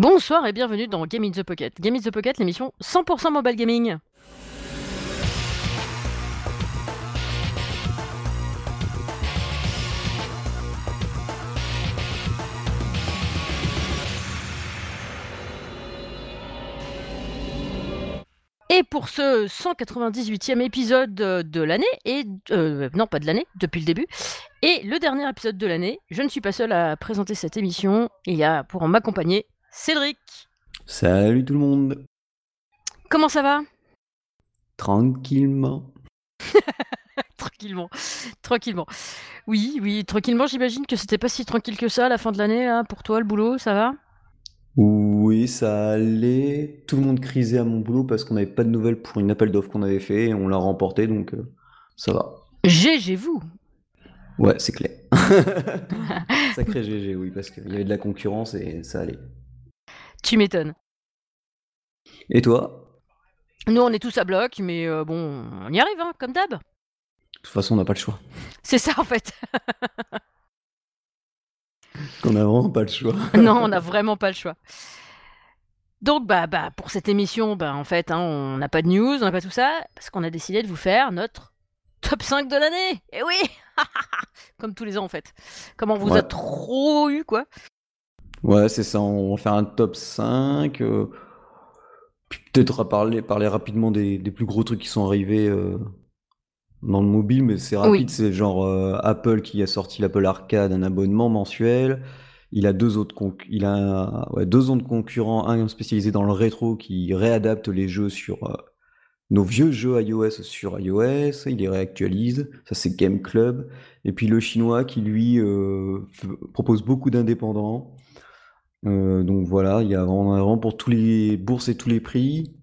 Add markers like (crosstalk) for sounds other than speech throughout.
Bonsoir et bienvenue dans Game in the Pocket. Game in the Pocket, l'émission 100% mobile gaming. Et pour ce 198e épisode de l'année, et euh, non pas de l'année, depuis le début, et le dernier épisode de l'année, je ne suis pas seul à présenter cette émission. Il y a pour m'accompagner Cédric. Salut tout le monde. Comment ça va? Tranquillement. (laughs) tranquillement, tranquillement. Oui, oui, tranquillement. J'imagine que c'était pas si tranquille que ça à la fin de l'année pour toi, le boulot, ça va? Oui, ça allait. Tout le monde crisait à mon boulot parce qu'on n'avait pas de nouvelles pour une appel d'offres qu'on avait fait et on l'a remporté, donc euh, ça va. GG vous? Ouais, c'est clair. (laughs) Sacré GG, oui, parce qu'il y avait de la concurrence et ça allait. Tu m'étonnes. Et toi? Nous, on est tous à bloc, mais euh, bon, on y arrive, hein, comme d'hab. De toute façon, on n'a pas le choix. (laughs) C'est ça, en fait. (laughs) on n'a vraiment pas le choix. (laughs) non, on n'a vraiment pas le choix. Donc, bah, bah, pour cette émission, bah, en fait, hein, on n'a pas de news, on n'a pas tout ça, parce qu'on a décidé de vous faire notre top 5 de l'année. Et oui Comme tous les ans, en fait. Comme on vous a trop eu, quoi. Ouais, c'est ça. On va faire un top 5. Euh, peut-être parler, parler rapidement des, plus gros trucs qui sont arrivés euh, dans le mobile, mais c'est rapide. C'est genre euh, Apple qui a sorti l'Apple Arcade, un abonnement mensuel. Il a deux autres, il a deux autres concurrents, un spécialisé dans le rétro qui réadapte les jeux sur nos vieux jeux iOS sur iOS, il les réactualise, ça c'est Game Club. Et puis le chinois qui lui propose beaucoup d'indépendants. Euh, donc voilà, il y a vraiment, pour tous les bourses et tous les prix.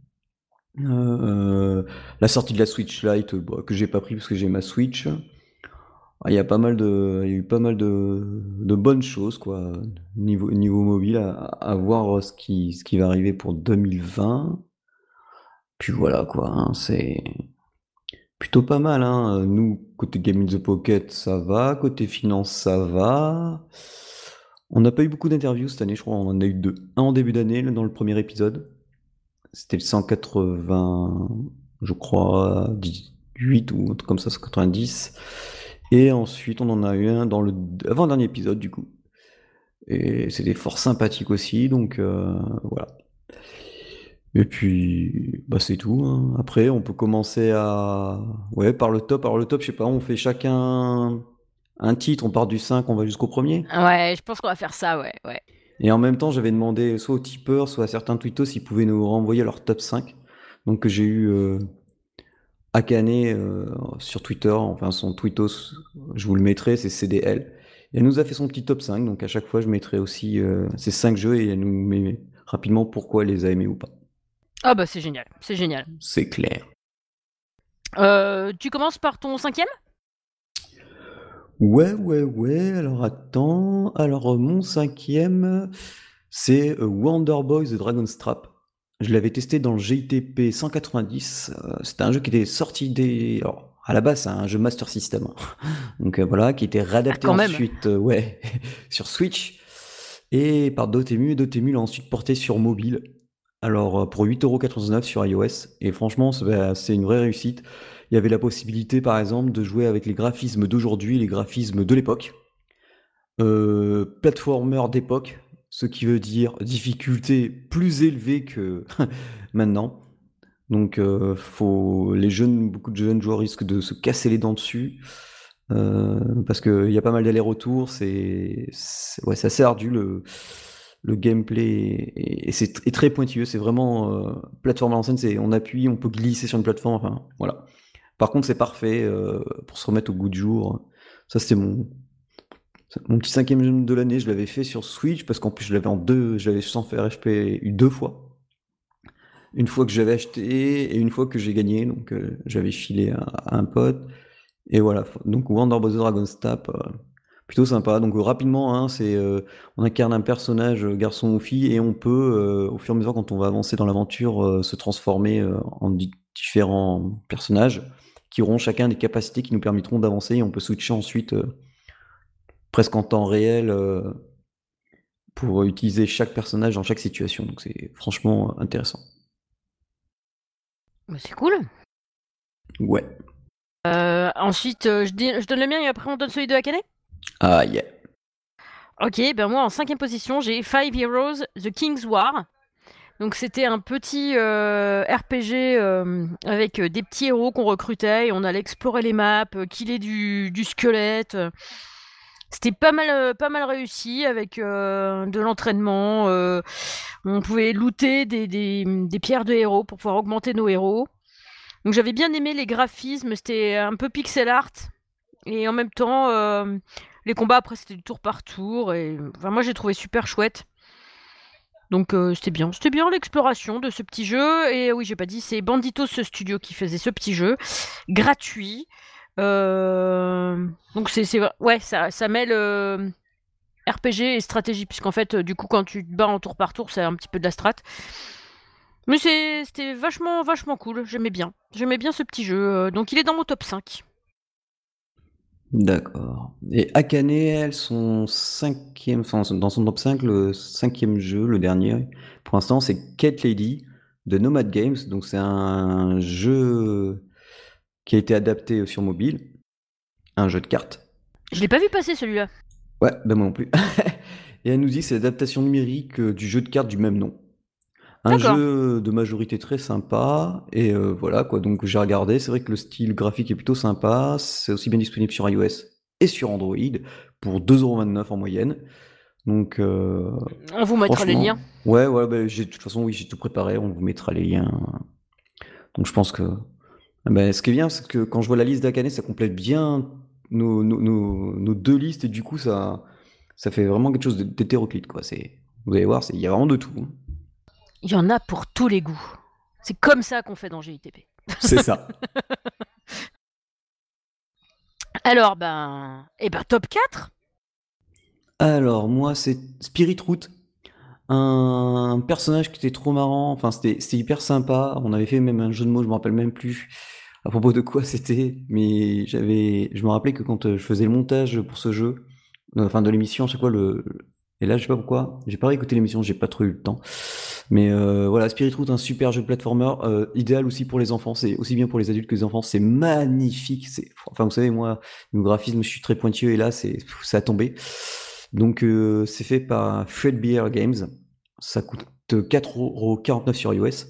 Euh, la sortie de la Switch Lite bah, que j'ai pas pris parce que j'ai ma Switch. Ah, il y a pas mal de, il y a eu pas mal de, bonnes choses quoi niveau mobile à, à, voir ce qui ce qui va arriver pour 2020. Puis voilà quoi, hein, c'est plutôt pas mal. Hein. Nous côté Game in the Pocket ça va, côté finance ça va. On n'a pas eu beaucoup d'interviews cette année, je crois, on en a eu deux. Un en début d'année, dans le premier épisode. C'était le 180, je crois, 18 ou un truc comme ça, 190. Et ensuite, on en a eu un dans le avant-dernier épisode, du coup. Et c'était fort sympathique aussi, donc euh, voilà. Et puis, bah c'est tout. Hein. Après, on peut commencer à... Ouais, par le top. Alors le top, je sais pas, on fait chacun un titre, on part du 5, on va jusqu'au premier Ouais, je pense qu'on va faire ça, ouais, ouais. Et en même temps, j'avais demandé soit aux tipeurs, soit à certains tweetos s'ils pouvaient nous renvoyer leur top 5. Donc j'ai eu euh, Akane euh, sur Twitter, enfin son tweetos, je vous le mettrai, c'est CDL. Et elle nous a fait son petit top 5, donc à chaque fois je mettrai aussi euh, ces 5 jeux et elle nous met rapidement pourquoi elle les a aimés ou pas. Ah bah c'est génial, c'est génial. C'est clair. Euh, tu commences par ton cinquième? Ouais, ouais, ouais. Alors attends. Alors euh, mon cinquième, c'est euh, Wonder Boy The Dragon's Trap. Je l'avais testé dans le GTP 190. Euh, c'était un jeu qui était sorti des. Alors, à la base, c'est un jeu Master System. Hein. (laughs) Donc voilà, qui était réadapté ah, ensuite, ouais, (laughs) sur Switch et par Dotemu. Et Dotemu l'a ensuite porté sur mobile. Alors pour 8,99€ sur iOS. Et franchement, c'est une vraie réussite il y avait la possibilité, par exemple, de jouer avec les graphismes d'aujourd'hui, les graphismes de l'époque. Euh, platformer d'époque, ce qui veut dire difficulté plus élevée que (laughs) maintenant. Donc, euh, les jeunes, beaucoup de jeunes joueurs risquent de se casser les dents dessus euh, parce qu'il y a pas mal d'allers-retours. C'est, ouais, assez ardu le, le gameplay et, c'est très pointilleux. C'est vraiment euh, plateforme à l'ancienne. C'est on appuie, on peut glisser sur une plateforme. Enfin, voilà. Par contre, c'est parfait euh, pour se remettre au goût du jour. Ça, c'était mon, mon petit cinquième jeu de l'année. Je l'avais fait sur Switch parce qu'en plus, je l'avais en deux, je l'avais sans faire HP eu deux fois. Une fois que j'avais acheté et une fois que j'ai gagné. Donc, euh, j'avais filé à, un pote. Et voilà. Donc, Wonder Boy Dragon's Tap. Euh, plutôt sympa. Donc rapidement, hein, on incarne un personnage garçon ou fille et on peut, au fur et à mesure quand on va avancer dans l'aventure, se transformer en différents personnages qui auront chacun des capacités qui nous permettront d'avancer et on peut switcher ensuite euh, presque en temps réel euh, pour utiliser chaque personnage dans chaque situation. Donc c'est franchement intéressant. Bah, c'est cool. Ouais. Euh, ensuite, je, je, donne le mien et après on donne celui de Akane? Ah yeah. Ok, ben moi en cinquième position, j'ai Five Heroes The King's War. Donc c'était un petit euh, RPG euh, avec euh, des petits héros qu'on recrutait et on allait explorer les maps, killer du, du squelette. C'était pas mal, pas mal réussi avec de l'entraînement. on pouvait looter des, pierres de héros pour pouvoir augmenter nos héros. Donc j'avais bien aimé les graphismes, c'était un peu pixel art. Et en même temps, les combats après c'était du tour par tour. Et moi j'ai trouvé super chouette. Donc euh, c'était bien, c'était bien l'exploration de ce petit jeu. Et oui, j'ai pas dit, c'est Banditos ce studio qui faisait ce petit jeu gratuit. Euh, donc c'est, ouais, ça, ça mêle euh, RPG et stratégie, puisqu'en fait, du coup, quand tu te bats en tour par tour, c'est un petit peu de la strat. Mais c'était vachement, vachement cool. J'aimais bien, j'aimais bien ce petit jeu. Donc il est dans mon top 5. D'accord. Et Akane, elle, son cinquième, enfin, dans son top 5, le cinquième jeu, le dernier, pour l'instant, c'est Kate Lady de Nomad Games. Donc, c'est un jeu qui a été adapté sur mobile, un jeu de cartes. Je l'ai pas vu passer celui-là. Ouais, ben moi non plus. (laughs) Et elle nous dit que c'est l'adaptation numérique euh, du jeu de cartes du même nom. Un jeu de majorité très sympa et euh, voilà quoi, donc j'ai regardé, c'est vrai que le style graphique est plutôt sympa, c'est aussi bien disponible sur iOS et sur Android pour 2,29€ en moyenne. Donc euh, On vous mettra les liens. Ouais, ouais, bah, j'ai de toute façon oui, j'ai tout préparé, on vous mettra les liens. Donc je pense que bah, ce qui est bien, c'est que quand je vois la liste d'Akane, ça complète bien nos, nos, deux listes et du coup ça, ça fait vraiment quelque chose d'hétéroclite quoi. C'est, vous allez voir, il y a vraiment de tout. Hein. Il y en a pour tous les goûts. C'est comme ça qu'on fait dans GITP. C'est ça. (laughs) Alors, ben, eh ben, top 4 Alors, moi, c'est Spirit Root. Un personnage qui était trop marrant. Enfin, c'était hyper sympa. On avait fait même un jeu de mots, je me rappelle même plus à propos de quoi c'était. Mais j'avais, je me rappelais que quand euh, je faisais le montage pour ce jeu, euh, enfin de l'émission, chaque fois, le, et là, je sais pas pourquoi, j'ai pas réécouté l'émission, j'ai pas trop eu le temps. Mais euh, voilà, Spirit Root, un super jeu platformer, euh, idéal aussi pour les enfants, c'est aussi bien pour les adultes que les enfants, c'est magnifique. Enfin, vous savez, moi, le graphisme, je suis très pointueux et là, c'est, ça a tombé. Donc, euh, c'est fait par Fred Beer Games. Ça coûte 4,49€ sur iOS.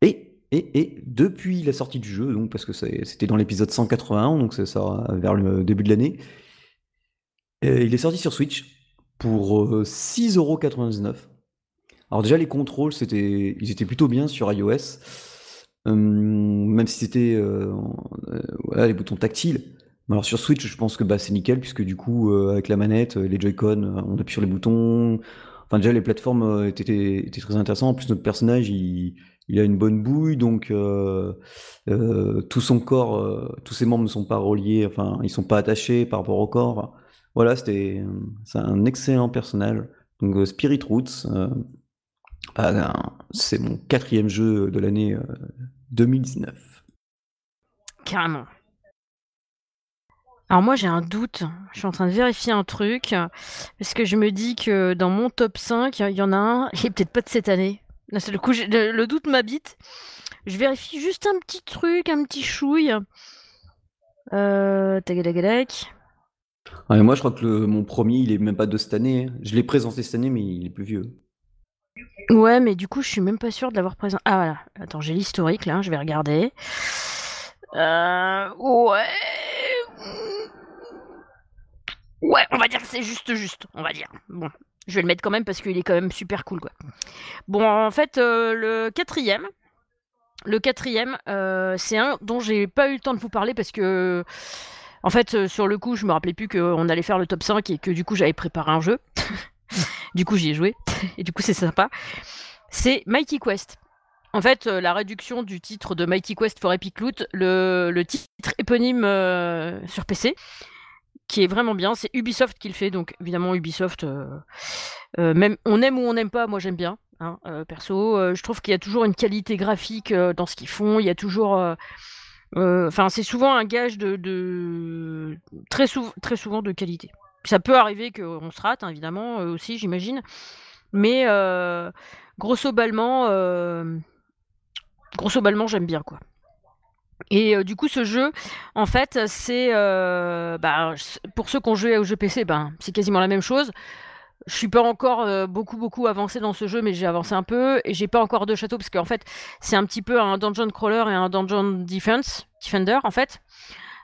Et, et, et depuis la sortie du jeu, donc parce que c'était dans l'épisode 181, donc c'est ça vers le début de l'année, il est sorti sur Switch pour 6,99€. Euh, Alors déjà les contrôles, c'était, ils étaient plutôt bien sur iOS, hum, même si c'était euh, euh, les boutons tactiles. Alors sur Switch, je pense que bah, c'est nickel puisque du coup avec la manette, les Joy-Con, on appuie sur les boutons. Enfin déjà les plateformes étaient, très intéressantes. En plus notre personnage, il, a une bonne bouille, donc tout son corps, tous ses membres ne sont pas reliés, enfin ils sont pas attachés par rapport au corps. Voilà, c'était c'est un excellent personnage. Donc euh, Spirit Roots, euh, bah, c'est mon quatrième jeu de l'année 2019. Euh, Carrément. Alors moi j'ai un doute, je suis en train de vérifier un truc, parce que je me dis que dans mon top 5, il y en a un, (laughs) il est peut-être pas de cette année. le, doute m'habite. Je vérifie juste un petit truc, un petit chouille. Euh, moi, je crois que mon premier, il est même pas de cette année. Hein. Je l'ai présenté cette année, mais il est plus vieux. Ouais, mais du coup, je suis même pas sûr de l'avoir présenté. Ah voilà, attends, j'ai l'historique là, je vais regarder. Euh, ouais. Ouais, on va dire que c'est juste juste, on va dire. Bon, je vais le mettre quand même parce qu'il est quand même super cool quoi. Bon, en fait, euh, le quatrième, le quatrième, euh, c'est un dont j'ai pas eu le temps de vous parler parce que en fait, euh, sur le coup, je me rappelais plus qu'on allait faire le top 5 et que du coup, j'avais préparé un jeu. (laughs) du coup, j'y ai joué. (laughs) et du coup, c'est sympa. C'est Mighty Quest. En fait, euh, la réduction du titre de Mighty Quest for Epic Loot, le, titre éponyme euh, sur PC, qui est vraiment bien, c'est Ubisoft qui le fait. Donc, évidemment, Ubisoft, même on aime ou on n'aime pas, moi j'aime bien. Hein, perso, je trouve qu'il y a toujours une qualité graphique dans ce qu'ils font. Il y a toujours enfin, c'est souvent un gage de, très, très souvent de qualité. Ça peut arriver qu'on se rate, hein, évidemment, aussi, j'imagine. Mais grosso ballement, grosso j'aime bien, quoi. Et du coup, ce jeu, en fait, c'est bah, pour ceux qui ont joué au jeu PC, ben, c'est quasiment la même chose. Je suis pas encore beaucoup beaucoup avancé dans ce jeu, mais j'ai avancé un peu et j'ai pas encore de château parce qu'en fait, c'est un petit peu un dungeon crawler et un dungeon defense, defender en fait.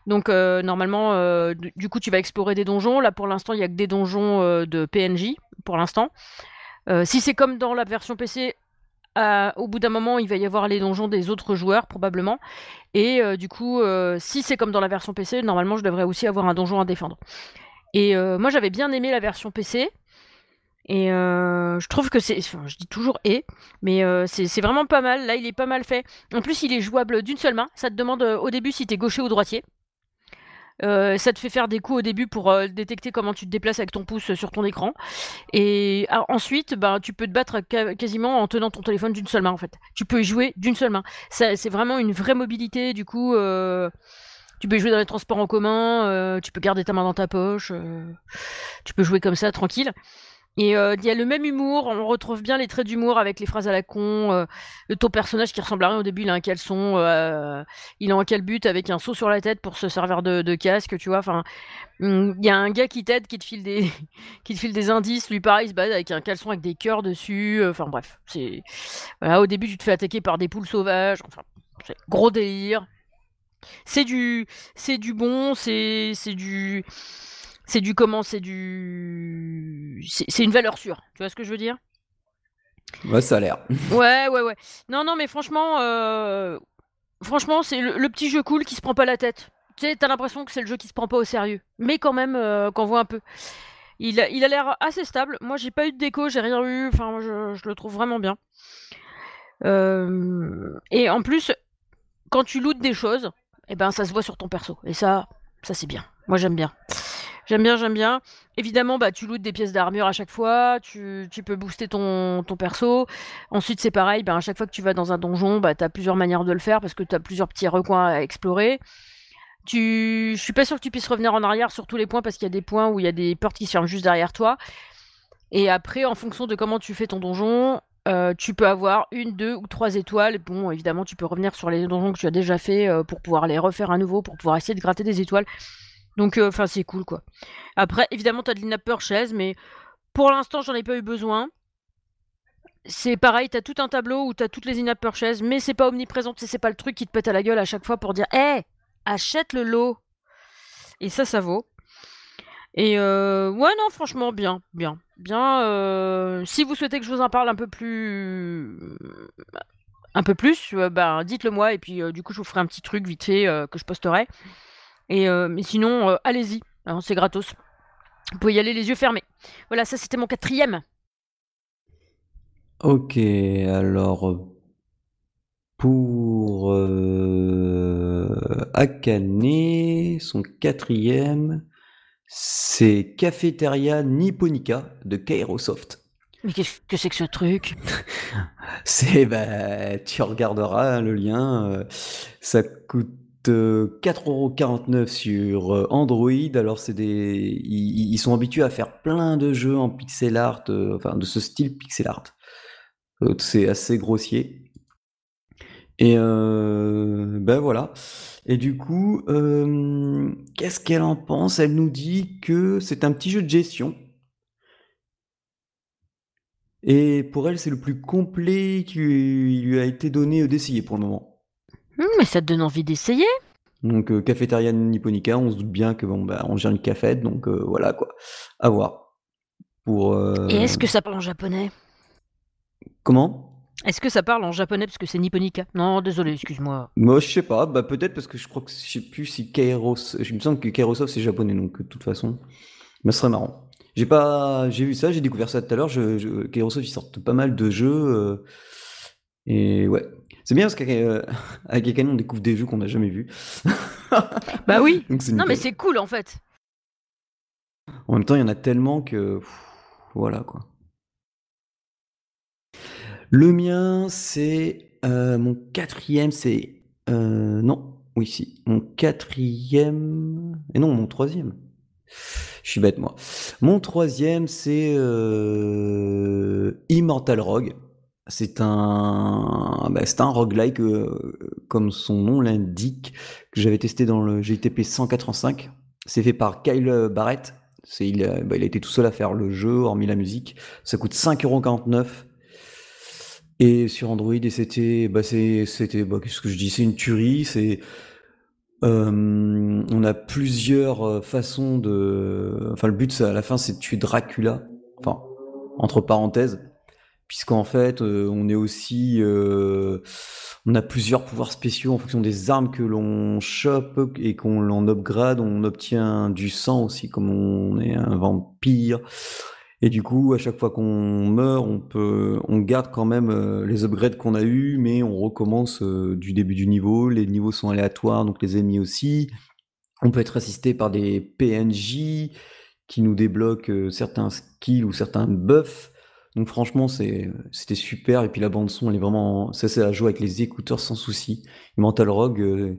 Donc normalement, du coup, tu vas explorer des donjons. Là, pour l'instant, il y a que des donjons de PNJ pour l'instant. si c'est comme dans la version PC, au bout d'un moment, il va y avoir les donjons des autres joueurs, probablement. Et du coup, si c'est comme dans la version PC, normalement, je devrais aussi avoir un donjon à défendre. Et moi, j'avais bien aimé la version PC. Et je trouve que c'est. Enfin, je dis toujours et, mais c'est vraiment pas mal. Là, il est pas mal fait. En plus, il est jouable d'une seule main. Ça te demande au début si t'es gaucher ou droitier. Euh, ça te fait faire des coups au début pour euh, détecter comment tu te déplaces avec ton pouce sur ton écran. Et ah, ensuite, bah, tu peux te battre quasiment en tenant ton téléphone d'une seule main en fait. Tu peux y jouer d'une seule main. C'est vraiment une vraie mobilité du coup. Euh, tu peux jouer dans les transports en commun, tu peux garder ta main dans ta poche, tu peux jouer comme ça tranquille. Et euh, il y a le même humour, on retrouve bien les traits d'humour avec les phrases à la con. Euh, ton personnage qui ressemble à rien au début, il a un caleçon, euh, il est en but avec un seau sur la tête pour se servir de, casque, tu vois. Enfin, il y a un gars qui t'aide, qui te file des, (laughs) qui te file des indices. Lui, pareil, il se bat avec un caleçon avec des cœurs dessus. Enfin bref, c'est voilà. Au début, tu te fais attaquer par des poules sauvages. Enfin, c'est gros délire. C'est du, c'est du bon, c'est, c'est du c'est du comment C'est du. C'est une valeur sûre. Tu vois ce que je veux dire? Ouais, ça a l'air. (laughs) ouais, ouais, ouais. Non, non, mais franchement, euh, franchement, c'est le, petit jeu cool qui se prend pas la tête. Tu sais, t'as l'impression que c'est le jeu qui se prend pas au sérieux. Mais quand même, euh, qu'on voit un peu. Il a, il a l'air assez stable. Moi, j'ai pas eu de déco, j'ai rien eu. Enfin, je, je, le trouve vraiment bien. Euh, et en plus, quand tu lootes des choses, eh ben, ça se voit sur ton perso. Et ça, ça c'est bien. Moi, j'aime bien. J'aime bien, j'aime bien. Évidemment, bah, tu lootes des pièces d'armure à chaque fois, tu, peux booster ton, ton perso. Ensuite, c'est pareil, bah, à chaque fois que tu vas dans un donjon, bah, tu as plusieurs manières de le faire parce que tu as plusieurs petits recoins à explorer. Tu... Je suis pas sûr que tu puisses revenir en arrière sur tous les points parce qu'il y a des points où il y a des portes qui se ferment juste derrière toi. Et après, en fonction de comment tu fais ton donjon, euh, tu peux avoir une, deux ou trois étoiles. Bon, évidemment, tu peux revenir sur les donjons que tu as déjà fait euh, pour pouvoir les refaire à nouveau, pour pouvoir essayer de gratter des étoiles. Donc, euh, enfin, c'est cool, quoi. Après, évidemment, t'as de l'in purchase, mais pour l'instant, j'en ai pas eu besoin. C'est pareil, t'as tout un tableau où t'as toutes les in-app purchases, mais c'est pas omniprésent, c'est pas le truc qui te pète à la gueule à chaque fois pour dire Hé, achète le lot Et ça, ça vaut. Et euh, ouais, non, franchement, bien, bien, bien. Euh, si vous souhaitez que je vous en parle un peu plus, un peu plus, ben dites-le moi et puis du coup je vous ferai un petit truc vite fait que je posterai. Et, euh, mais sinon, euh, allez-y, hein, c'est gratos. Vous pouvez y aller les yeux fermés. Voilà, ça c'était mon quatrième. Ok, alors pour euh, Akane, son quatrième, c'est Cafeteria Nipponica de Kairosoft. Mais qu'est-ce que c'est que ce truc? (laughs) C'est, bah, tu regarderas hein, le lien. ça coûte 4,49€ sur euh, Android. Alors, c'est des, ils, sont habitués à faire plein de jeux en pixel art, euh, enfin de ce style pixel art. Euh, c'est assez grossier. Et ben voilà. Et du coup, qu'est-ce qu'elle en pense? Elle nous dit que c'est un petit jeu de gestion. Et pour elle, c'est le plus complet qui lui a été donné d'essayer pour le moment. Hum, mais ça te donne envie d'essayer Donc, euh, cafétéria nipponica, on se doute bien que bon, bah, on gère une café, donc euh, voilà quoi. À voir. Pour, euh, Et est-ce que ça parle en japonais? Comment? Est-ce que ça parle en japonais parce que c'est nipponica? Non, désolé, excuse-moi. Moi, je sais pas. Bah, peut-être parce que je crois que je sais plus si Kairos. Je me sens que Kairosoft c'est japonais, donc de toute façon. Mais ce serait marrant. J'ai pas, j'ai vu ça, j'ai découvert ça tout à l'heure. Je, je... Kairosoft ils sortent pas mal de jeux. Et ouais, c'est bien parce qu'avec (laughs) Akane, on découvre des jeux qu'on n'a jamais vus. (laughs) bah oui. non, mais c'est cool en fait. En même temps, il y en a tellement que. voilà quoi. Le mien, c'est. Euh, mon quatrième, c'est. Euh, non, oui, si. Mon quatrième. Et non, mon troisième. Je suis bête, moi. Mon troisième, c'est euh, Immortal Rogue. C'est un, bah, c'est un roguelike, euh, comme son nom l'indique, que j'avais testé dans le GTP 185. C'est fait par Kyle Barrett. C'est, il, a, bah, il a été tout seul à faire le jeu, hormis la musique. Ça coûte 5,49€. Et sur Android, c'était, bah, c'était, bah, qu'est-ce que je dis, c'est une tuerie. Euh, on a plusieurs euh, façons de. Enfin, le but, à la fin, c'est de tuer Dracula. Enfin, entre parenthèses. Puisqu'en fait, euh, on est aussi. on a plusieurs pouvoirs spéciaux en fonction des armes que l'on chope et qu'on l'on upgrade. On obtient du sang aussi, comme on est un vampire. Et du coup, à chaque fois qu'on meurt, on peut, on garde quand même euh, les upgrades qu'on a eu, mais on recommence euh, du début du niveau. Les niveaux sont aléatoires, donc les ennemis aussi. On peut être assisté par des PNJ qui nous débloquent euh, certains skills ou certains buffs. Donc franchement, c'était super. Et puis la bande son, elle est vraiment, ça c'est à jouer avec les écouteurs sans souci. Mental Rogue,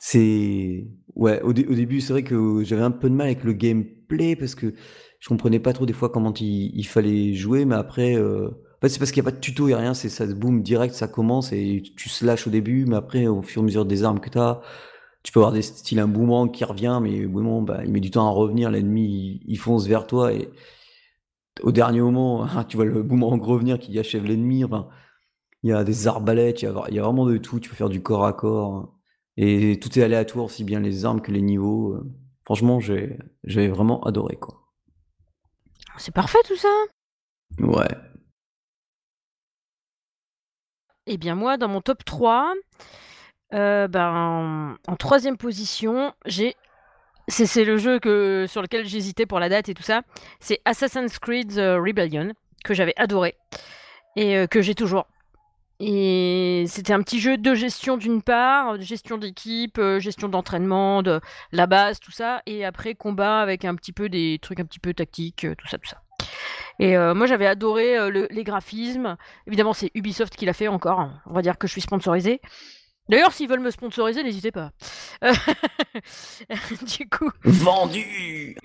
c'est, ouais, au, début, c'est vrai que j'avais un peu de mal avec le gameplay parce que je comprenais pas trop des fois comment il, fallait jouer, mais après, euh... c'est parce qu'il n'y a pas de tuto et rien, c'est ça boum direct, ça commence et tu slashes au début, mais après, au fur et à mesure des armes que tu as, tu peux avoir des styles un boomerang qui revient, mais bon, bah, il met du temps à revenir, l'ennemi il, fonce vers toi et au dernier moment, tu vois le boomerang revenir qui achève l'ennemi. Enfin, il y a des arbalètes, il y a, il y a vraiment de tout, tu peux faire du corps à corps et tout est aléatoire aussi bien les armes que les niveaux. Franchement, j'ai vraiment adoré quoi. C'est parfait tout ça. Ouais. Eh bien moi, dans mon top 3, euh, ben, en troisième position, j'ai... C'est le jeu que, sur lequel j'hésitais pour la date et tout ça. C'est Assassin's Creed Rebellion, que j'avais adoré et euh, que j'ai toujours. Et c'était un petit jeu de gestion d'une part, de gestion d'équipe, euh, gestion d'entraînement, de la base, tout ça, et après combat avec un petit peu des trucs un petit peu tactiques, euh, tout ça, tout ça. Et euh, moi j'avais adoré les graphismes. Évidemment c'est Ubisoft qui l'a fait encore. Hein. On va dire que je suis sponsorisé. D'ailleurs, s'ils veulent me sponsoriser, n'hésitez pas. (laughs) du coup. Vendu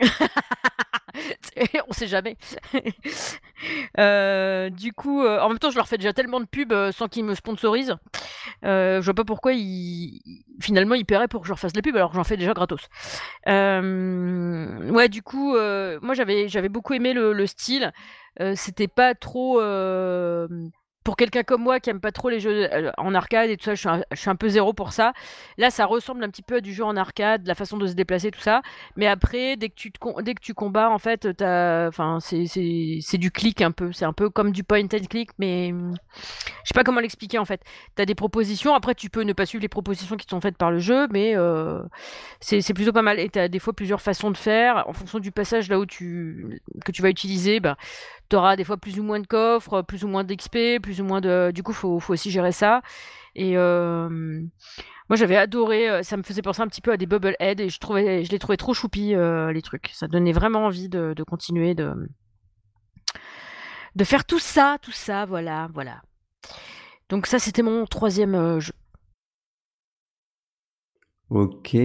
(laughs) On sait jamais. (laughs) Euh, du coup, euh, en même temps, je leur fais déjà tellement de pubs euh, sans qu'ils me sponsorisent. je vois pas pourquoi ils... finalement ils paieraient pour que je leur fasse les pubs alors que j'en fais déjà gratos. ouais, du coup, moi j'avais j'avais beaucoup aimé le, le style. C'était pas trop pour quelqu'un comme moi qui aime pas trop les jeux euh, en arcade et tout ça, je suis, un, peu zéro pour ça. Là, ça ressemble un petit peu à du jeu en arcade, la façon de se déplacer, tout ça. Mais après, dès que tu, combats, en fait, enfin, c'est du clic un peu. C'est un peu comme du point and click, mais je sais pas comment l'expliquer en fait. Tu as des propositions, après, tu peux ne pas suivre les propositions qui sont faites par le jeu, mais euh, c'est plutôt pas mal. Et tu as des fois plusieurs façons de faire. En fonction du passage là où tu, que tu vas utiliser, bah, tu auras des fois plus ou moins de coffres, plus ou moins d'XP, plus ou moins de. Du coup, faut, faut aussi gérer ça. Et euh, moi, j'avais adoré. Euh, ça me faisait penser un petit peu à des Bubble Head et je trouvais, je les trouvais trop choupis euh, les trucs. Ça donnait vraiment envie de, continuer de de faire tout ça, tout ça, voilà, voilà. Donc ça, c'était mon troisième jeu. Ok,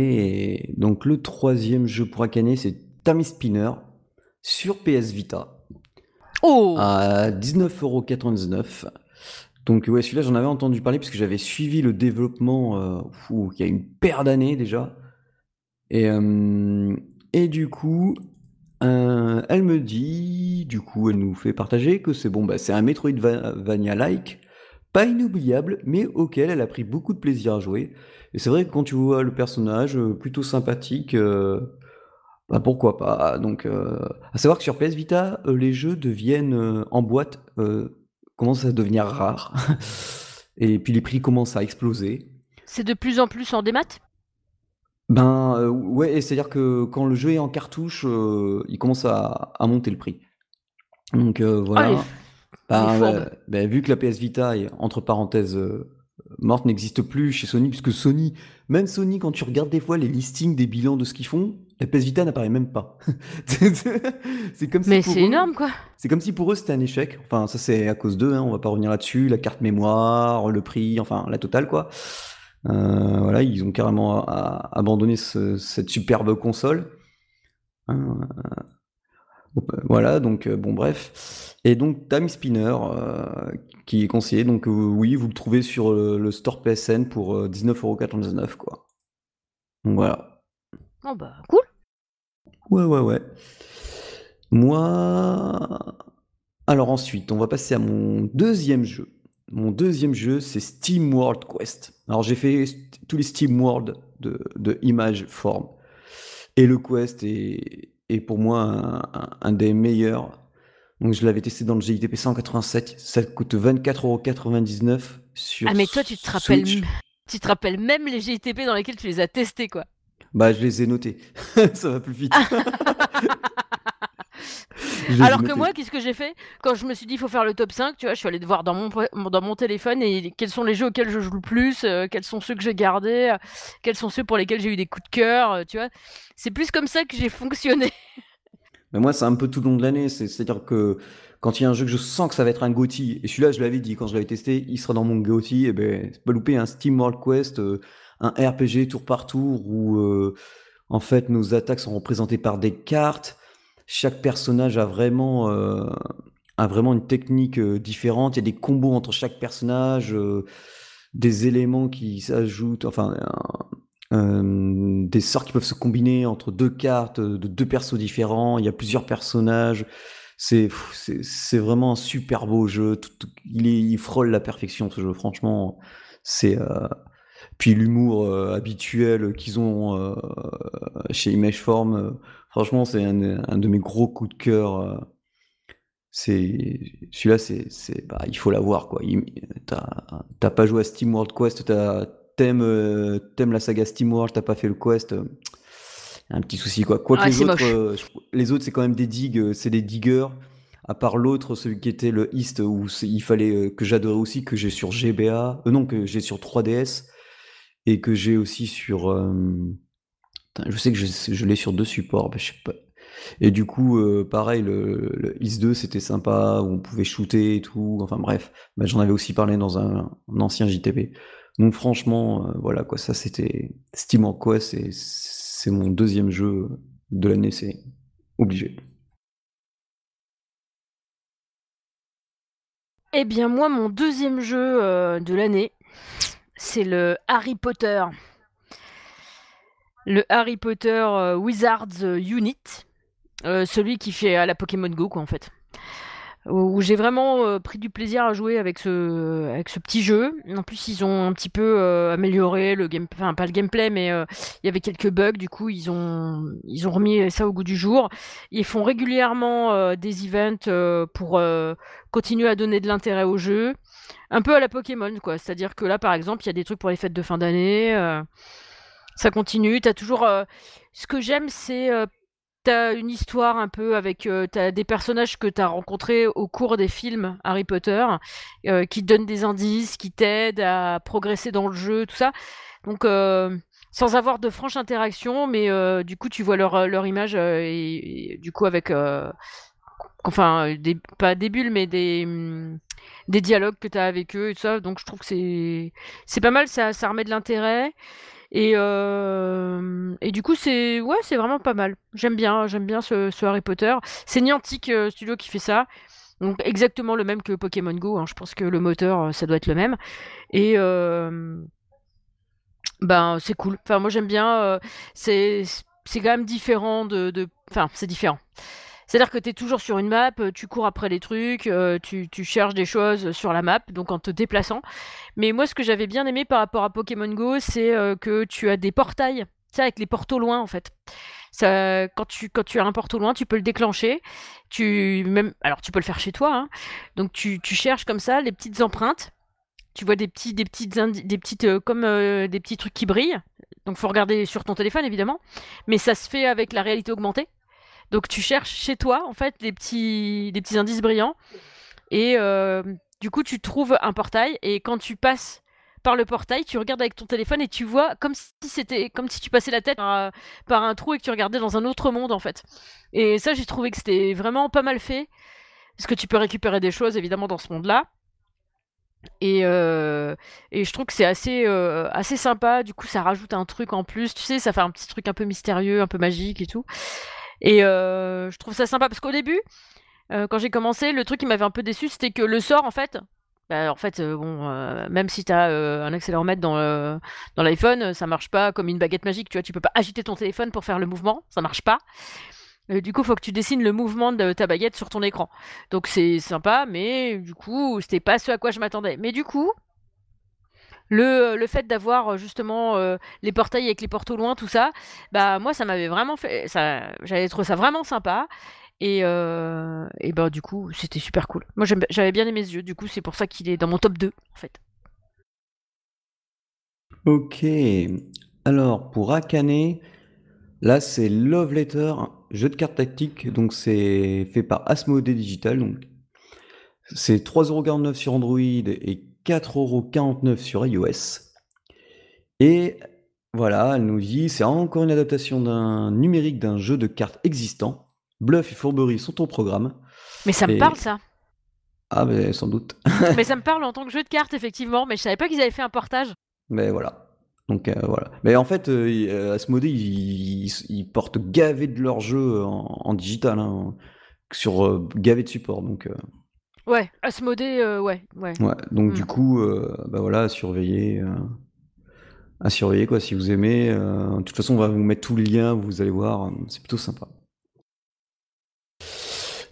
donc le troisième jeu pour Akane, c'est Tammy Spinner sur PS Vita. Oh À 19,99€. Donc ouais, celui-là, j'en avais entendu parler parce que j'avais suivi le développement euh, il y a une paire d'années déjà. Et, euh, et du coup, euh, elle me dit, du coup, elle nous fait partager que c'est bon, bah, c'est un Metroidvania-like, pas inoubliable, mais auquel elle a pris beaucoup de plaisir à jouer. Et c'est vrai que quand tu vois le personnage plutôt sympathique, bah, pourquoi pas? Donc, euh, à savoir que sur PS Vita, euh, les jeux deviennent euh, en boîte, commencent à devenir rares. (laughs) et puis les prix commencent à exploser. C'est de plus en plus en démat? Ben ouais, c'est-à-dire que quand le jeu est en cartouche, il commence à, monter le prix. Donc voilà. Ah, ben, ben, vu que la PS Vita est entre parenthèses morte n'existe plus chez Sony, puisque Sony, même Sony, quand tu regardes des fois les listings des bilans de ce qu'ils font, la PS Vita n'apparaît même pas. (laughs) c'est comme si Mais c'est énorme, quoi. C'est comme si pour eux c'était un échec. Enfin, ça c'est à cause d'eux, hein, on va pas revenir là-dessus. La carte mémoire, le prix, enfin la totale, quoi. Euh, voilà, ils ont carrément abandonné cette superbe console. voilà, donc bon bref. Et donc Time Spinner, qui est conseillé. Donc oui, vous le trouvez sur le, store PSN pour 19,99€ quoi. Donc voilà. Oh bah cool. Ouais ouais ouais. Moi, alors ensuite, on va passer à mon deuxième jeu. Mon deuxième jeu, c'est Steam World Quest. Alors j'ai fait tous les Steam World de, de Image Form. Et le Quest est, est pour moi un, des meilleurs. Donc je l'avais testé dans le GITP 187. Ça coûte 24,99€ sur Ah mais toi tu te rappelles, tu te rappelles même les GITP dans lesquels tu les as testés quoi. Bah je les ai notés. (laughs) Ça va plus vite. (laughs) Alors que moi, qu'est-ce que j'ai fait? Quand je me suis dit, il faut faire le top 5, tu vois, je suis allée voir dans mon, dans mon téléphone et quels sont les jeux auxquels je joue le plus, euh, quels sont ceux que j'ai gardés, euh, quels sont ceux pour lesquels j'ai eu des coups de cœur, euh, tu vois. C'est plus comme ça que j'ai fonctionné. (laughs) Mais moi, c'est un peu tout le long de l'année. C'est-à-dire que quand il y a un jeu que je sens que ça va être un GOTY, et celui-là, je l'avais dit quand je l'avais testé, il sera dans mon GOTY, et ben, c'est pas louper un Steam World Quest, un RPG tour par tour où, en fait, nos attaques sont représentées par des cartes chaque personnage a vraiment, euh, a vraiment une technique euh, différente. Il y a des combos entre chaque personnage, euh, des éléments qui s'ajoutent, enfin, des sorts qui peuvent se combiner entre deux cartes de deux persos différents. Il y a plusieurs personnages. C'est c'est vraiment un super beau jeu. il, est, il frôle la perfection ce jeu. Franchement, c'est puis l'humour habituel qu'ils ont chez Imageform Franchement, c'est un, de mes gros coups de cœur. Euh, c'est celui-là, c'est, bah, il faut l'avoir quoi. T'as pas joué à Steam World Quest, t'aimes euh, t'aimes la saga Steam World, t'as pas fait le quest. Euh, un petit souci quoi. Quoi que les, autres, les autres, c'est quand même des digues, c'est des diggers. À part l'autre, celui qui était le East, où il fallait que j'adorais aussi, que j'ai sur GBA, non que j'ai sur 3DS et que j'ai aussi sur je sais que je, l'ai sur deux supports, pas. Et du coup, euh, pareil, le, IS-2, c'était sympa, où on pouvait shooter et tout. Enfin bref, bah, j'en avais aussi parlé dans un, ancien JTP. Donc franchement, euh, voilà quoi, ça c'était Steam en Quest, c'est mon deuxième jeu de l'année, c'est obligé. Eh bien moi, mon deuxième jeu euh, de l'année, c'est le Harry Potter le Harry Potter euh, Wizards Unit, euh, celui qui fait à la Pokémon Go, quoi, en fait. Où j'ai vraiment euh, pris du plaisir à jouer avec ce, avec ce petit jeu. En plus, ils ont un petit peu amélioré le game, enfin pas le gameplay, mais il y avait quelques bugs. Du coup, ils ont, ils ont remis ça au goût du jour. Ils font régulièrement des events pour continuer à donner de l'intérêt au jeu un peu à la Pokémon, quoi. C'est-à-dire que là, par exemple, il y a des trucs pour les fêtes de fin d'année ça continue. T'as toujours. Euh, ce que j'aime, c'est. Euh, t'as une histoire un peu avec. Euh, t'as des personnages que t'as rencontrés au cours des films Harry Potter, qui te donnent des indices, qui t'aident à progresser dans le jeu, tout ça. Donc. sans avoir de franche interaction, mais du coup, tu vois leur, leur image et, du coup, avec. enfin, pas des bulles, mais des. Des dialogues que tu as avec eux et tout ça. Donc je trouve que c'est c'est pas mal, ça, ça remet de l'intérêt. Et, euh, et du coup, c'est ouais, c'est vraiment pas mal. J'aime bien, j'aime bien ce, Harry Potter. C'est Niantic euh, Studio qui fait ça. Donc exactement le même que Pokémon Go. Hein. Je pense que le moteur, euh, ça doit être le même. Et ben c'est cool. Enfin moi j'aime bien. c'est c'est quand même différent de. Enfin c'est différent. C'est-à-dire que tu es toujours sur une map, euh, tu cours après les trucs, euh, tu, cherches des choses sur la map, donc en te déplaçant. Mais moi, ce que j'avais bien aimé par rapport à Pokémon Go, c'est euh, que tu as des portails, tu sais, avec les portes loin, en fait. Ça, quand, tu, as un porte loin, tu peux le déclencher. Tu, même, alors, tu peux le faire chez toi. Hein. Donc, tu, cherches comme ça les petites empreintes. Tu vois des petits, petites, comme des petits trucs qui brillent. Donc, faut regarder sur ton téléphone, évidemment. Mais ça se fait avec la réalité augmentée. Donc tu cherches chez toi en fait des petits, des petits indices brillants et euh, du coup tu trouves un portail et quand tu passes par le portail, tu regardes avec ton téléphone et tu vois comme si c'était comme si tu passais la tête par, un trou et que tu regardais dans un autre monde en fait. Et ça j'ai trouvé que c'était vraiment pas mal fait parce que tu peux récupérer des choses évidemment dans ce monde-là. Et, euh, et, je trouve que c'est assez, euh, assez sympa. Du coup, ça rajoute un truc en plus. Tu sais, ça fait un petit truc un peu mystérieux, un peu magique et tout. Et je trouve ça sympa parce qu'au début, quand j'ai commencé, le truc qui m'avait un peu déçu, c'était que le sort, en fait, bah, en fait, bon, même si tu as un accéléromètre dans, dans l'iPhone, ça marche pas comme une baguette magique. Tu vois, tu peux pas agiter ton téléphone pour faire le mouvement, ça marche pas. du coup, il faut que tu dessines le mouvement de ta baguette sur ton écran. Donc c'est sympa, mais du coup, c'était pas ce à quoi je m'attendais. Mais du coup, le, le fait d'avoir justement les portails avec les portes au loin, tout ça, bah moi ça m'avait vraiment fait, ça, j'avais trouvé ça vraiment sympa. Et, euh, et bah, du coup, c'était super cool. Moi, j'avais bien aimé ce jeu. Du coup, c'est pour ça qu'il est dans mon top 2, en fait. Ok. Alors, pour Akane, là, c'est Love Letter, jeu de cartes tactiques. Donc, c'est fait par Asmodee Digital. Donc, c'est 3,49€ sur Android et 4,49€ sur iOS. Et voilà, elle nous dit c'est encore une adaptation d'un numérique d'un jeu de cartes existant. Bluff et fourberie sont au programme. Mais ça me parle ça. Ah, mais sans doute. (laughs) (laughs) mais ça me parle en tant que jeu de cartes, effectivement. Mais je savais pas qu'ils avaient fait un portage. Mais voilà. Donc euh, voilà. Mais en fait, euh, euh Asmodee, ils, portent gavé de leurs jeux en, digital, hein, sur euh, gavé de support. Donc. Ouais, Asmodee, ouais, ouais. Ouais. Donc du hmm. coup, bah voilà, à surveiller. à surveiller quoi, si vous aimez. de toute façon, on va vous mettre tous les liens, vous allez voir, c'est plutôt sympa.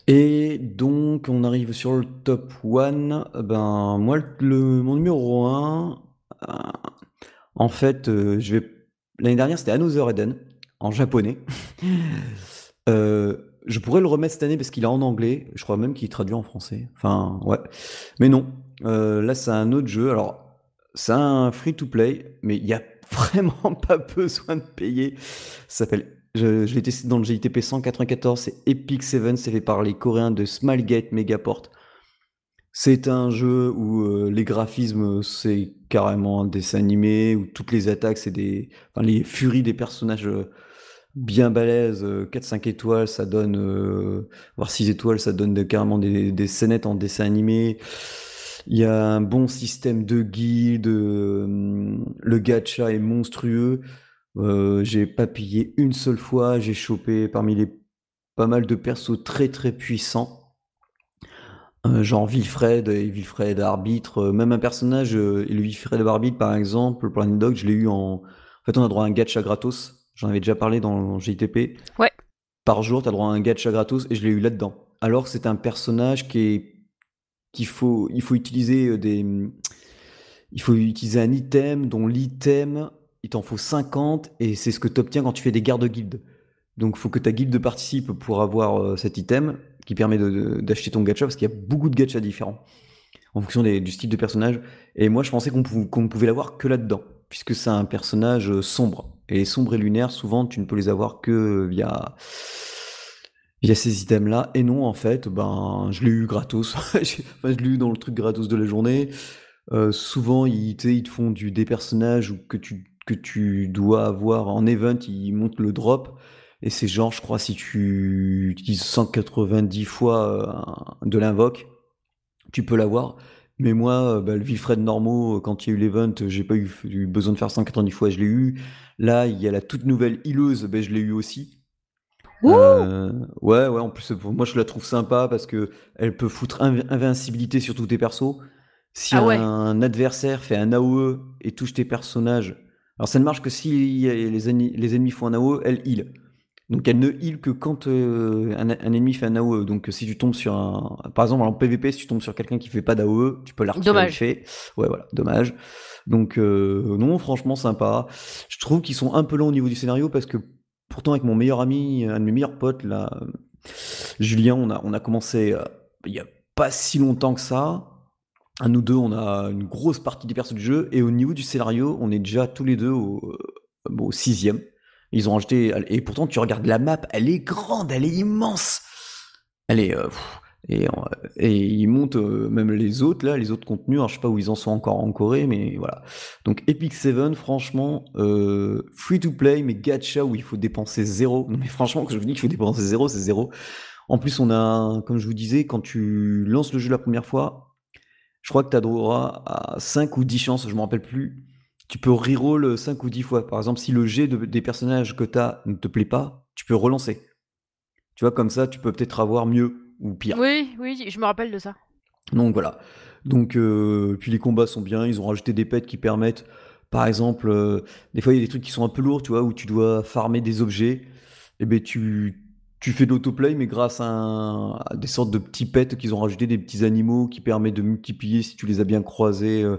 Et donc, on arrive sur le top 1. Ben, moi, le, mon numéro 1, euh, en fait, euh, je vais. L'année dernière, c'était Another Eden, en japonais. (laughs) Euh, je pourrais le remettre cette année parce qu'il est en anglais. Je crois même qu'il traduit en français. Enfin, ouais. Mais non. là, c'est un autre jeu. Alors, c'est un free-to-play, mais il n'y a (laughs) vraiment pas besoin de payer. S'appelle je, l'ai testé dans le GITP 194, c'est Epic Seven, c'est fait par les Coréens de Smilegate Megaport. C'est un jeu où euh, les graphismes, c'est carrément un dessin animé, où toutes les attaques, c'est des. Enfin, les furies des personnages euh, bien balèzes, 4-5 euh, étoiles, ça donne. voire 6 étoiles, ça donne carrément des, des scénettes en dessin animé. Il y a un bon système de guide, le gacha est monstrueux. Euh, j'ai pas pillé une seule fois, j'ai chopé parmi les pas mal de persos très très puissants. Euh, genre Wilfred et Wilfred arbitre, euh, même un personnage, euh, le Wilfred arbitre par exemple, pour Dog, je l'ai eu en. En fait, on a droit à un gacha gratos. J'en avais déjà parlé dans JTP. Ouais. Par jour, tu as droit à un gacha gratos et je l'ai eu là-dedans. Alors, c'est un personnage qui est qu'il faut il faut utiliser des il faut utiliser un item dont l'item il t'en faut 50 et c'est ce que tu obtiens quand tu fais des gardes guildes. Donc il faut que ta guilde participe pour avoir euh, cet item qui permet d'acheter ton gacha parce qu'il y a beaucoup de gachas différents en fonction du style de personnage. Et moi je pensais qu'on ne pouvait l'avoir que là-dedans puisque c'est un personnage euh, sombre. Et les sombres et lunaires, souvent tu ne peux les avoir que via via ces items là et non en fait ben je l'ai eu gratos (laughs) enfin je l'ai eu dans le truc gratos de la journée euh, souvent ils, ils, te font des personnages que tu que tu dois avoir en event, il monte le drop. Et c'est genre, je crois, si tu utilises 190 fois euh, de l'invoque, tu peux l'avoir. Mais moi, euh, bah, le Wilfred normaux, quand il y a eu l'event, j'ai pas eu, besoin de faire 190 fois, je l'ai eu. Là, il y a la toute nouvelle hileuse, ben, je l'ai eu aussi. Euh, ouais, ouais, en plus, moi je la trouve sympa parce que elle peut foutre invincibilité sur tous tes persos. Si ah un adversaire fait un AOE et touche tes personnages, alors ça ne marche que si les, ennemis, les ennemis font un AOE, elle heal. Donc elle ne heal que quand euh, un, ennemi fait un AOE. Donc si tu tombes sur un... Par exemple en PvP, si tu tombes sur quelqu'un qui fait pas d'AOE, tu peux la retirer. Ouais voilà, dommage. Donc euh, non, franchement sympa. Je trouve qu'ils sont un peu lents au niveau du scénario parce que pourtant avec mon meilleur ami, un de mes meilleurs potes, là, Julien, on a, on a commencé euh, il y a pas si longtemps que ça à nous deux, on a une grosse partie des persos du jeu, et au niveau du scénario, on est déjà tous les deux au, euh, sixième. Ils ont rajouté, et pourtant tu regardes la map, elle est grande, elle est immense. Elle est, euh, et, et ils montent euh, même les autres là, les autres contenus. Alors, je sais pas où ils en sont encore en Corée, mais voilà. Donc Epic 7, franchement, free to play, mais gacha où il faut dépenser zéro. Non mais franchement, quand je vous dis qu'il faut dépenser zéro, c'est zéro. En plus, on a, comme je vous disais, quand tu lances le jeu la première fois, je crois que tu as droit à 5 ou 10 chances, je ne me rappelle plus. Tu peux reroll 5 ou 10 fois. Par exemple, si le jet des personnages que tu as ne te plaît pas, tu peux relancer. Tu vois, comme ça, tu peux peut-être avoir mieux ou pire. Oui, oui, je me rappelle de ça. Donc voilà. Donc, euh, puis les combats sont bien. Ils ont rajouté des pets qui permettent, par exemple, euh, des fois il y a des trucs qui sont un peu lourds, tu vois, où tu dois farmer des objets. Et eh ben tu, tu fais de l'autoplay, mais grâce à, des sortes de petits pets qu'ils ont rajouté, des petits animaux qui permettent de multiplier si tu les as bien croisés. Euh,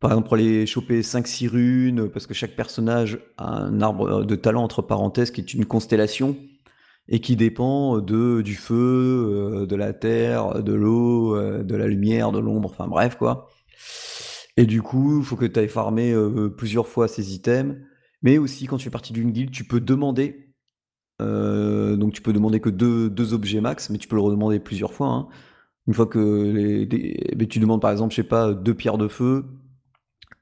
par exemple, pour aller choper 5-6 runes, parce que chaque personnage a un arbre de talent, entre parenthèses, qui est une constellation et qui dépend de, du feu, euh, de la terre, de l'eau, euh, de la lumière, de l'ombre, enfin bref quoi. Et du coup, il faut que tu ailles farmer euh, plusieurs fois ces items. Mais aussi, quand tu fais partie d'une guilde, tu peux demander. donc tu peux demander que deux, objets max, mais tu peux le redemander plusieurs fois. Hein. Une fois que tu demandes par exemple, je sais pas, deux pierres de feu,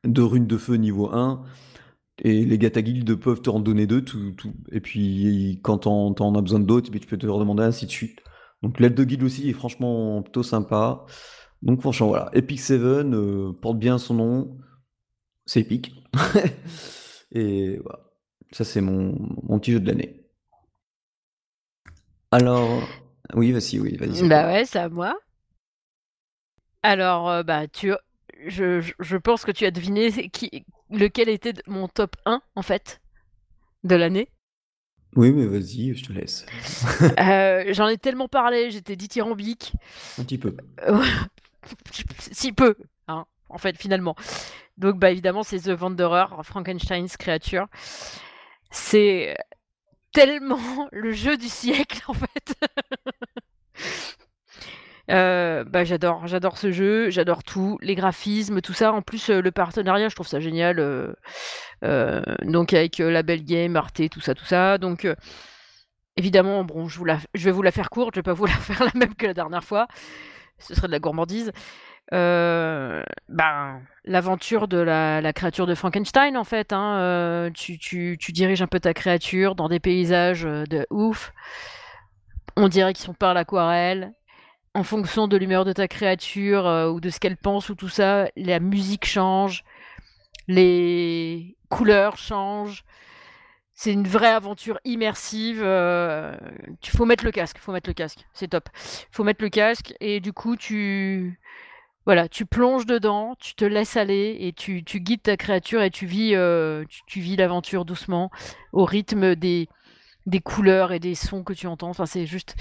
deux runes de feu niveau 1, et les gars ta guilde peuvent te en donner deux, tout, et puis quand t'en, en as besoin d'autres, tu peux te redemander ainsi de suite. Donc l'aide de guilde aussi est franchement plutôt sympa. Donc franchement voilà, Epic 7 euh, porte bien son nom, c'est épique. (laughs) et voilà, ça c'est mon, mon petit jeu de l'année. Alors, oui, vas-y, oui, vas-y. Bah ouais, c'est à moi. Alors, euh, bah tu, je, je, pense que tu as deviné qui, lequel était mon top 1 en fait de l'année. Oui, mais vas-y, je te laisse. (laughs) Euh, j'en ai tellement parlé, j'étais dithyrambique. Un petit peu. (laughs) si peu, hein, en fait, finalement. Donc, bah, évidemment, c'est The Wanderer, Frankenstein's créature. C'est tellement (laughs) le jeu du siècle, en fait. Euh, bah, j'adore, j'adore ce jeu, j'adore tout, les graphismes, tout ça. En plus, euh, le partenariat, je trouve ça génial. Euh, donc avec la belle game, Arte, tout ça, tout ça. Donc évidemment, bon, je, vous la, je vais vous la faire courte, je vais pas vous (laughs) la faire la même que la dernière fois. Ce serait de la gourmandise. ben, l'aventure de la, créature de Frankenstein, en fait. Hein, tu, tu, tu, diriges un peu ta créature dans des paysages de ouf. On dirait qu'ils sont par l'aquarelle en fonction de l'humeur de ta créature euh, ou de ce qu'elle pense ou tout ça, la musique change, les couleurs changent. C'est une vraie aventure immersive. Il euh, faut mettre le casque, faut mettre le casque, c'est top. Faut mettre le casque et du coup tu voilà, tu plonges dedans, tu te laisses aller et tu, guides ta créature et tu vis, euh, tu vis l'aventure doucement au rythme des, des couleurs et des sons que tu entends. Enfin, c'est juste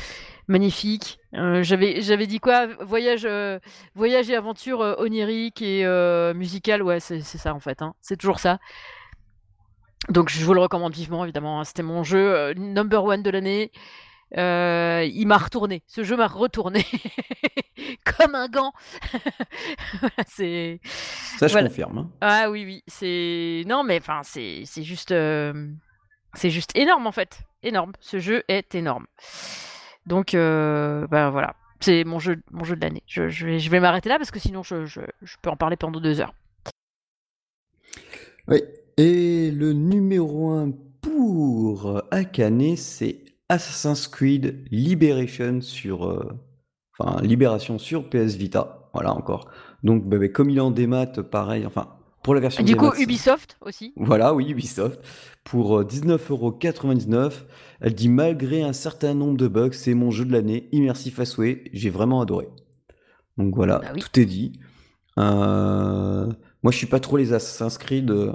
magnifique. Euh, j'avais, j'avais dit quoi? Voyage, euh, voyage et aventure euh, onirique et musical. Ouais, c'est, ça en fait. Hein. C'est toujours ça. Donc, je vous le recommande vivement, évidemment. Hein. C'était mon jeu number one de l'année. il m'a retourné. Ce jeu m'a retourné (laughs) comme un gant. (laughs) c'est. Ça, je confirme. Hein. Ah oui, oui. C'est non, mais enfin, c'est, c'est juste. C'est juste énorme en fait énorme. Ce jeu est énorme. Donc, euh, ben voilà. C'est mon jeu, mon jeu de l'année. Je, vais, je vais m'arrêter là parce que sinon je, je, peux en parler pendant deux heures. Oui. Et le numéro 1 pour Akane, c'est Assassin's Creed Liberation sur. Euh, enfin, Libération sur PS Vita. Voilà encore. Donc, bah, comme il en démat, pareil. Enfin, pour la version Du coup, Ubisoft aussi. Voilà, oui, Ubisoft. Pour 19,99€, euh, elle dit malgré un certain nombre de bugs, c'est mon jeu de l'année, immersif à souhait, j'ai vraiment adoré. Donc voilà, bah tout est dit. Euh, moi, je suis pas trop les Assassin's Creed. Euh,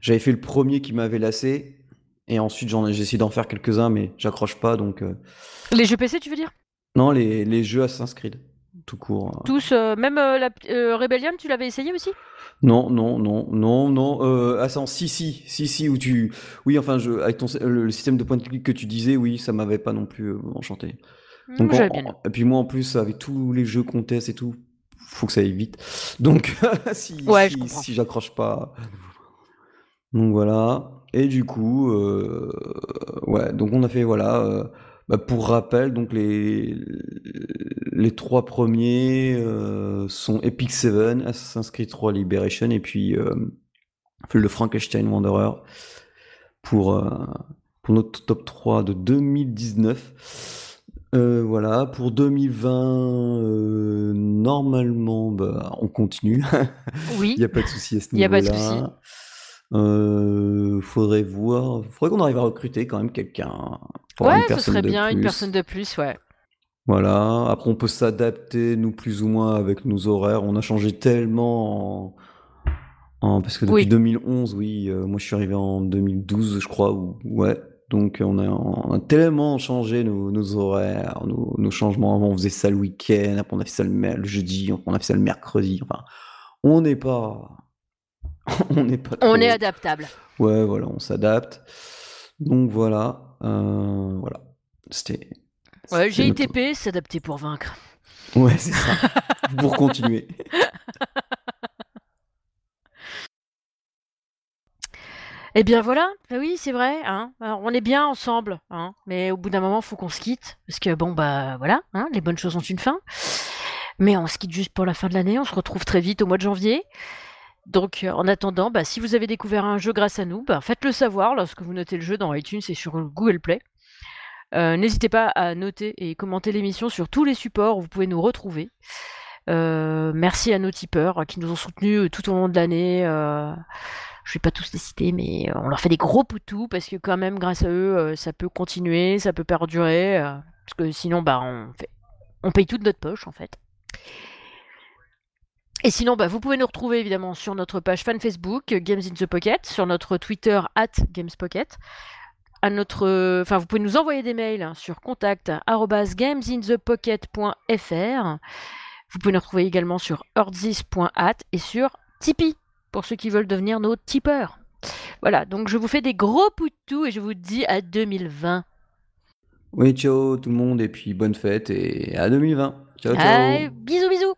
j'avais fait le premier qui m'avait lassé, et ensuite j'ai essayé d'en faire quelques-uns, mais j'accroche pas, donc. Les jeux PC, tu veux dire? Non, les, les jeux Assassin's Creed tout court. Tous, euh, même euh, la euh, Rebellion, tu l'avais essayé aussi? Non, non, non, non, non. Euh, ah, si, si, si, si, où tu. Oui, enfin, je, avec ton, le, système de point de clic que tu disais, oui, ça m'avait pas non plus enchanté. Mmh, Donc, et puis moi, en plus, avec tous les jeux qu'on teste et tout, faut que ça aille vite. Donc, (laughs) si, si, si j'accroche pas. Donc voilà. Et du coup, ouais, donc on a fait, voilà bah, pour rappel, donc les, les trois premiers euh, sont Epic 7, Assassin's Creed 3 Liberation et puis euh, le Frankenstein Wanderer pour, euh, pour notre top 3 de 2019. voilà, pour 2020, normalement, bah, on continue. (laughs) Oui. Il n'y a pas de souci à ce niveau-là. Il n'y a pas de souci. Euh, faudrait voir. Faudrait qu'on arrive à recruter quand même quelqu'un. Ouais, ce serait bien une personne de plus, ouais. Voilà. Après, on peut s'adapter, nous, plus ou moins, avec nos horaires. On a changé tellement en... parce que depuis 2011, oui, euh, moi je suis arrivé en 2012, je crois, ou... ouais. Donc on a, tellement changé nos, horaires, nos, changements. Avant, on faisait ça le week-end, après on a fait ça le, jeudi, on a fait ça le mercredi. Enfin, on n'est pas... (laughs) on n'est pas... On est adaptable. Ouais, voilà, on s'adapte. Donc voilà, euh, voilà. C'était Ouais, GITP, s'adapter pour vaincre. Ouais, c'est ça. (laughs) pour continuer. Eh bien voilà, bah oui, c'est vrai. Hein. on est bien ensemble, hein. mais au bout d'un moment, il faut qu'on se quitte. Parce que bon, bah voilà, hein, les bonnes choses ont une fin. Mais on se quitte juste pour la fin de l'année. On se retrouve très vite au mois de janvier. Donc euh, en attendant, bah, si vous avez découvert un jeu grâce à nous, bah, faites-le savoir lorsque vous notez le jeu dans iTunes et sur Google Play. Euh, n'hésitez pas à noter et commenter l'émission sur tous les supports où vous pouvez nous retrouver. Euh, merci à nos tipeurs qui nous ont soutenus euh, tout au long de l'année. je vais pas tous les citer, mais on leur fait des gros poutous parce que quand même, grâce à eux, ça peut continuer, ça peut perdurer. parce que sinon, bah, on, fait... on paye toute notre poche en fait. Et sinon, bah, vous pouvez nous retrouver évidemment sur notre page fan Facebook, Games in the Pocket, sur notre Twitter, at GamesPocket, notre. Enfin, vous pouvez nous envoyer des mails sur contact@gamesinthepocket.fr. Vous pouvez nous retrouver également sur earthzis.at et sur Tipeee pour ceux qui veulent devenir nos tipeurs. Voilà, donc je vous fais des gros poutous et je vous dis à 2020. Oui, ciao tout le monde et puis bonne fête et à 2020. Ciao, ciao. bisous, bisous.